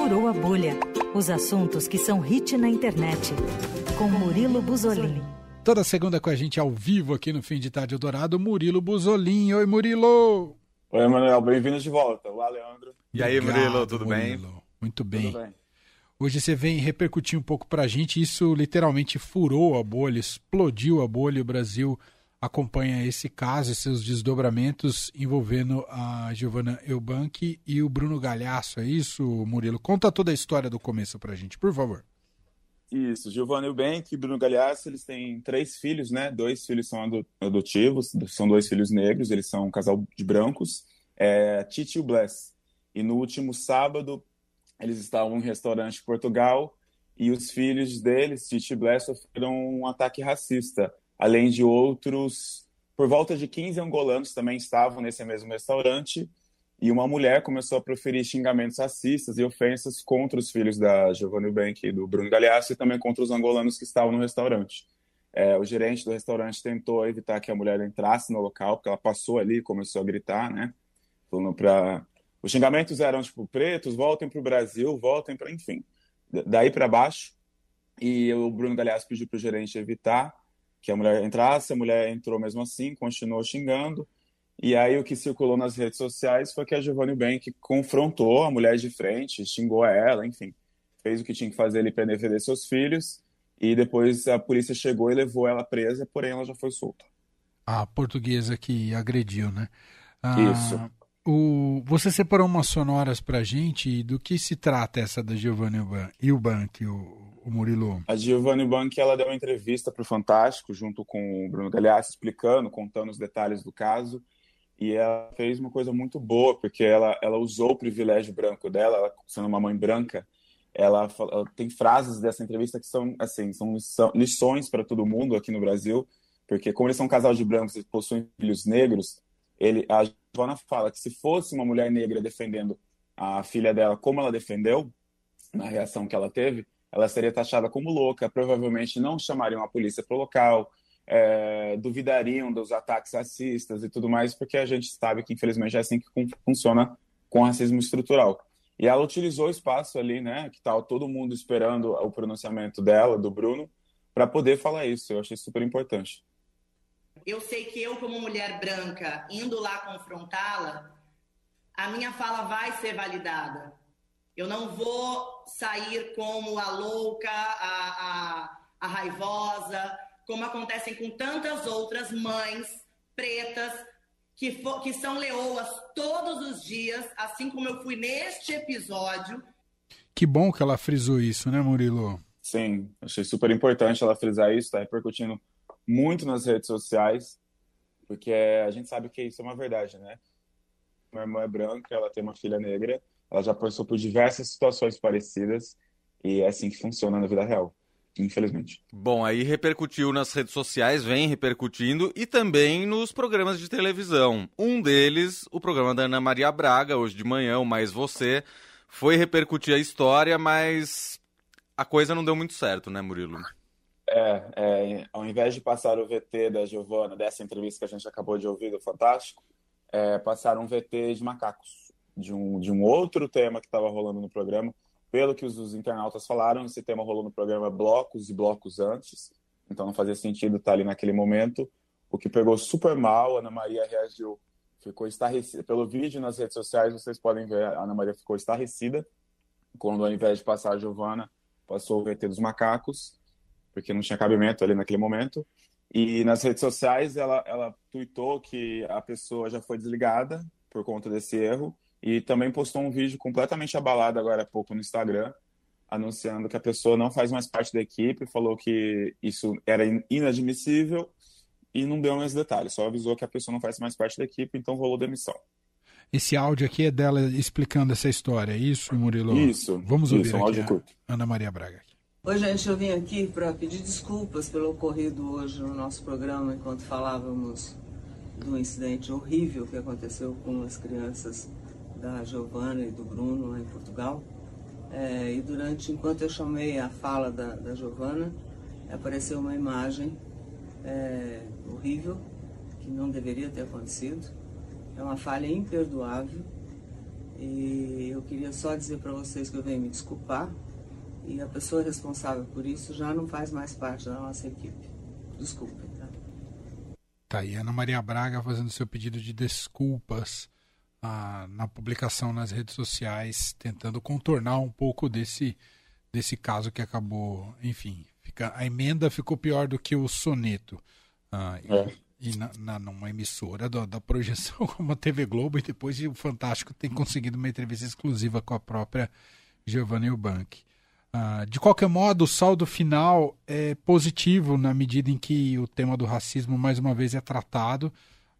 furou a bolha. Os assuntos que são hit na internet. Com Murilo Buzolini. Toda segunda com a gente ao vivo aqui no Fim de Tarde Dourado, Murilo Buzolin. Oi, Murilo! Oi, Manuel, bem-vindos de volta. Olá, Leandro. E aí, Obrigado, Murilo, tudo bem? Murilo. Muito bem. Tudo bem? Hoje você vem repercutir um pouco pra gente. Isso literalmente furou a bolha, explodiu a bolha. O Brasil acompanha esse caso e seus desdobramentos envolvendo a Giovanna Eubank e o Bruno Galhaço. É isso, Murilo? Conta toda a história do começo pra gente, por favor. Isso, Giovanna Eubank e Bruno Galhaço, eles têm três filhos, né? Dois filhos são ado- adotivos, são dois filhos negros, eles são um casal de brancos, é, Titi e o Bless. E no último sábado, eles estavam em um restaurante em Portugal e os filhos deles, Titi e Bless, sofreram um ataque racista, além de outros, por volta de 15 angolanos também estavam nesse mesmo restaurante e uma mulher começou a proferir xingamentos racistas e ofensas contra os filhos da Giovanna Eubank e do Bruno Galhaço e também contra os angolanos que estavam no restaurante. É, o gerente do restaurante tentou evitar que a mulher entrasse no local, porque ela passou ali e começou a gritar, né? Falando para os xingamentos eram tipo pretos, voltem para o Brasil, voltem para, enfim, daí para baixo. E o Bruno Galhaço pediu para o gerente evitar que a mulher entrasse, a mulher entrou mesmo assim, continuou xingando. E aí o que circulou nas redes sociais foi que a Giovanni Bank confrontou a mulher de frente, xingou ela, enfim, fez o que tinha que fazer ali para defender seus filhos. E depois a polícia chegou e levou ela presa, porém ela já foi solta. A portuguesa que agrediu, né? Ah, Isso. O, você separou umas sonoras pra gente. Do que se trata essa da Eubank, o, o Murilo? A Giovanni Bank ela deu uma entrevista para o Fantástico junto com o Bruno Galhaço explicando, contando os detalhes do caso. E ela fez uma coisa muito boa, porque ela, ela usou o privilégio branco dela, ela sendo uma mãe branca, ela, ela tem frases dessa entrevista que são assim são lições para todo mundo aqui no Brasil, porque como eles são um casal de brancos e possuem filhos negros, ele, a Giovanna fala que se fosse uma mulher negra defendendo a filha dela como ela defendeu, na reação que ela teve, ela seria taxada como louca, provavelmente não chamariam a polícia para o local, é, duvidariam dos ataques racistas e tudo mais, porque a gente sabe que infelizmente é assim que fun- funciona com racismo estrutural. E ela utilizou o espaço ali, né, que tal todo mundo esperando o pronunciamento dela, do Bruno, para poder falar isso. Eu achei super importante. Eu sei que eu, como mulher branca, indo lá confrontá-la, a minha fala vai ser validada. Eu não vou sair como a louca, a, a, a raivosa, como acontecem com tantas outras mães pretas que, fo- que são leoas todos os dias, assim como eu fui neste episódio. Que bom que ela frisou isso, né, Murilo? Sim, achei super importante ela frisar isso, está repercutindo muito nas redes sociais, porque a gente sabe que isso é uma verdade, né? Minha irmã é branca, ela tem uma filha negra, ela já passou por diversas situações parecidas e é assim que funciona na vida real, infelizmente. Bom, aí repercutiu nas redes sociais, vem repercutindo e também nos programas de televisão. Um deles, o programa da Ana Maria Braga, hoje de manhã, o Mais Você, foi repercutir a história, mas a coisa não deu muito certo, né, Murilo? É, é, ao invés de passar o VT da Giovana, dessa entrevista que a gente acabou de ouvir do Fantástico, é, passaram um VT de macacos, de um, de um outro tema que estava rolando no programa. Pelo que os, os internautas falaram, esse tema rolou no programa blocos e blocos antes, então não fazia sentido estar ali naquele momento. O que pegou super mal, Ana Maria reagiu, ficou estarrecida. Pelo vídeo nas redes sociais, vocês podem ver, a Ana Maria ficou estarrecida quando, ao invés de passar a Giovana, passou o VT dos macacos porque não tinha cabimento ali naquele momento. E nas redes sociais ela, ela tweetou que a pessoa já foi desligada por conta desse erro e também postou um vídeo completamente abalado agora há pouco no Instagram, anunciando que a pessoa não faz mais parte da equipe, falou que isso era in- inadmissível e não deu mais detalhes, só avisou que a pessoa não faz mais parte da equipe, então rolou demissão. Esse áudio aqui é dela explicando essa história, é isso, Murilo? Isso, Vamos isso, ouvir um aqui áudio curto. Ana Maria Braga. Oi, gente, eu vim aqui para pedir desculpas pelo ocorrido hoje no nosso programa, enquanto falávamos do incidente horrível que aconteceu com as crianças da Giovana e do Bruno lá em Portugal. É, e durante, enquanto eu chamei a fala da, da Giovana, apareceu uma imagem é, horrível que não deveria ter acontecido. É uma falha imperdoável E eu queria só dizer para vocês que eu venho me desculpar e a pessoa responsável por isso já não faz mais parte da nossa equipe. Desculpem, tá? Tá aí, Ana Maria Braga fazendo seu pedido de desculpas ah, na publicação nas redes sociais, tentando contornar um pouco desse, desse caso que acabou, enfim, fica, a emenda ficou pior do que o soneto. Ah, é. E, e na, na, numa emissora da, da projeção como a TV Globo, e depois o Fantástico tem conseguido uma entrevista exclusiva com a própria Giovanna Eubank. Uh, de qualquer modo, o saldo final é positivo na medida em que o tema do racismo mais uma vez é tratado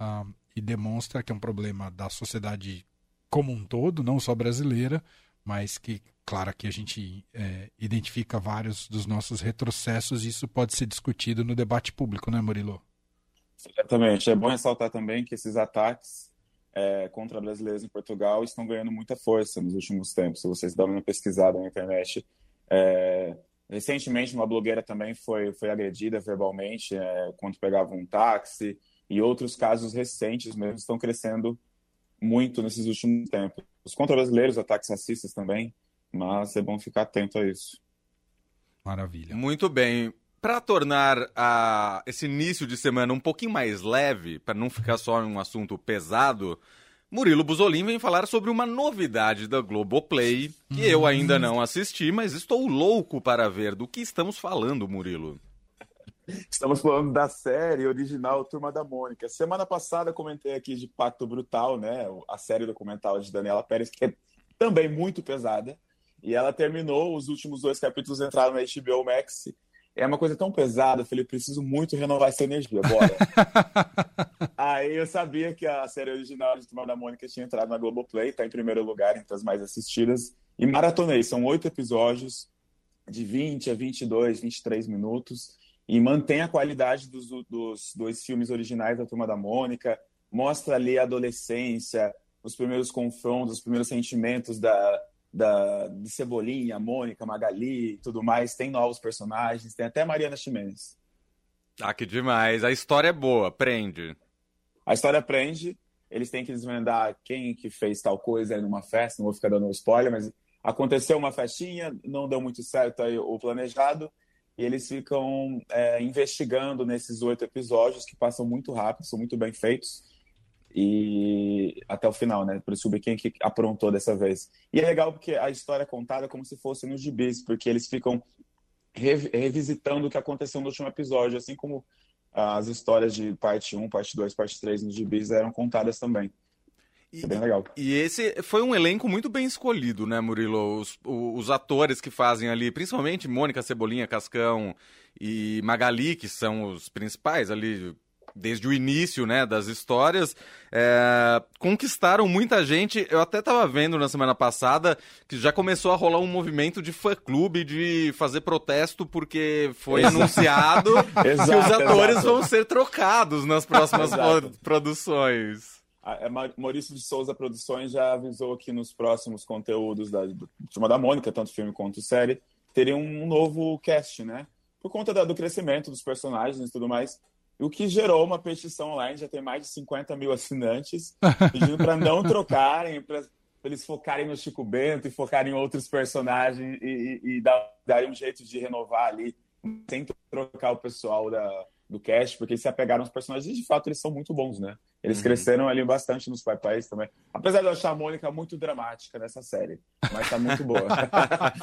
uh, e demonstra que é um problema da sociedade como um todo, não só brasileira, mas que, claro, que a gente é, identifica vários dos nossos retrocessos e isso pode ser discutido no debate público, né, Murilo? Exatamente. É bom ressaltar também que esses ataques é, contra brasileiros em Portugal estão ganhando muita força nos últimos tempos. Se vocês dão uma pesquisada na internet, é, recentemente, uma blogueira também foi, foi agredida verbalmente é, quando pegava um táxi, e outros casos recentes mesmo estão crescendo muito nesses últimos tempos. Os contra brasileiros, ataques racistas também, mas é bom ficar atento a isso. Maravilha. Muito bem. Para tornar a, esse início de semana um pouquinho mais leve, para não ficar só um assunto pesado, Murilo Buzolin vem falar sobre uma novidade da Globoplay, que eu uhum. ainda não assisti, mas estou louco para ver. Do que estamos falando, Murilo? Estamos falando da série original Turma da Mônica. Semana passada comentei aqui de Pacto Brutal, né? A série documental de Daniela Pérez, que é também muito pesada. E ela terminou, os últimos dois capítulos entraram na HBO Max é uma coisa tão pesada, falei, preciso muito renovar essa energia, bora. Aí eu sabia que a série original de Turma da Mônica tinha entrado na Globoplay, tá em primeiro lugar entre as mais assistidas, e maratonei, são oito episódios, de 20 a 22, 23 minutos, e mantém a qualidade dos, dos dois filmes originais da Turma da Mônica, mostra ali a adolescência, os primeiros confrontos, os primeiros sentimentos da, da, de Cebolinha, Mônica, Magali e tudo mais. Tem novos personagens, tem até Mariana Ximenes. Ah, que demais. A história é boa, prende. A história prende. Eles têm que desvendar quem que fez tal coisa numa festa, não vou ficar dando spoiler, mas aconteceu uma festinha, não deu muito certo aí o planejado, e eles ficam é, investigando nesses oito episódios que passam muito rápido, são muito bem feitos e até o final, né? Para descobrir quem que aprontou dessa vez. E é legal porque a história é contada como se fosse nos gibis, porque eles ficam revisitando o que aconteceu no último episódio, assim como as histórias de parte 1, parte 2, parte 3 nos gibis eram contadas também. E, é bem legal. E esse foi um elenco muito bem escolhido, né, Murilo? Os, os, atores que fazem ali, principalmente Mônica Cebolinha, Cascão e Magali, que são os principais ali, desde o início né, das histórias, é, conquistaram muita gente. Eu até estava vendo na semana passada que já começou a rolar um movimento de fã-clube de fazer protesto porque foi exato. anunciado exato, que os atores exato. vão ser trocados nas próximas produções. A é, Maurício de Souza Produções já avisou que nos próximos conteúdos da Turma da Mônica, tanto filme quanto série, teria um novo cast, né? Por conta da, do crescimento dos personagens e tudo mais o que gerou uma petição online, já tem mais de 50 mil assinantes, pedindo para não trocarem, para eles focarem no Chico Bento e focarem em outros personagens e, e, e darem um jeito de renovar ali, sem trocar o pessoal da, do cast, porque eles se apegaram aos personagens e de fato eles são muito bons, né? Eles uhum. cresceram ali bastante nos Pai Pais também. Apesar de eu achar a Mônica muito dramática nessa série, mas tá muito boa.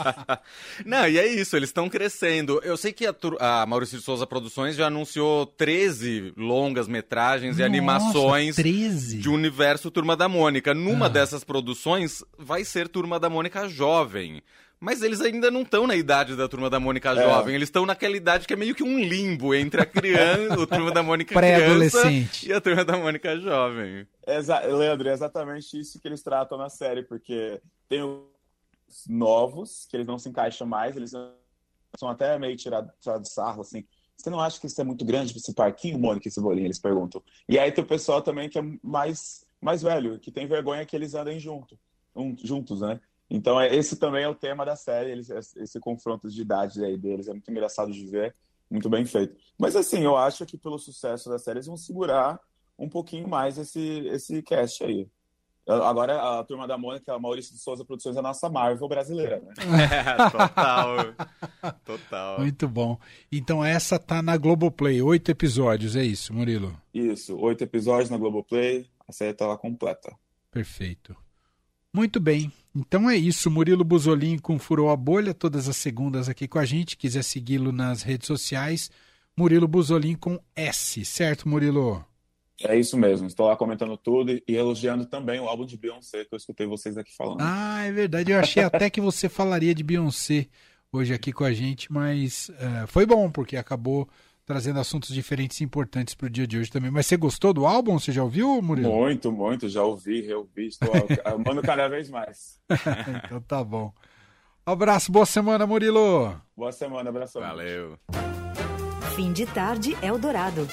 Não, e é isso, eles estão crescendo. Eu sei que a, a Maurício de Souza Produções já anunciou 13 longas metragens Nossa, e animações 13? de universo Turma da Mônica. Numa ah. dessas produções vai ser Turma da Mônica jovem. Mas eles ainda não estão na idade da Turma da Mônica é. jovem, eles estão naquela idade que é meio que um limbo entre a criança, o Turma da Mônica criança e a Turma da Mônica jovem. Exa Leandro, é exatamente isso que eles tratam na série, porque tem os novos, que eles não se encaixam mais, eles são até meio tirados tirado de sarro, assim. Você não acha que isso é muito grande, esse parquinho, Mônica e Cebolinha? Eles perguntam. E aí tem o pessoal também que é mais, mais velho, que tem vergonha que eles andem junto, um, juntos, né? Então, é, esse também é o tema da série, eles, esse confronto de idade aí deles. É muito engraçado de ver, muito bem feito. Mas, assim, eu acho que pelo sucesso da série, eles vão segurar um pouquinho mais esse, esse cast aí. Agora a turma da Mônica, a Maurício de Souza Produções, é a nossa Marvel brasileira, né? É, total. total. Muito bom. Então essa tá na Globoplay, oito episódios, é isso, Murilo? Isso, oito episódios na Globoplay, a série tá lá completa. Perfeito. Muito bem. Então é isso, Murilo Buzolin com Furou a Bolha, todas as segundas aqui com a gente. Quiser segui-lo nas redes sociais, Murilo Buzolin com S, certo, Murilo? É isso mesmo, estou lá comentando tudo e elogiando também o álbum de Beyoncé que eu escutei vocês aqui falando. Ah, é verdade. Eu achei até que você falaria de Beyoncé hoje aqui com a gente, mas uh, foi bom, porque acabou trazendo assuntos diferentes e importantes para o dia de hoje também. Mas você gostou do álbum? Você já ouviu, Murilo? Muito, muito. Já ouvi, reouvi. Estou amando cada vez mais. então tá bom. abraço, boa semana, Murilo. Boa semana, abraço. Valeu. Fim de tarde, Eldorado.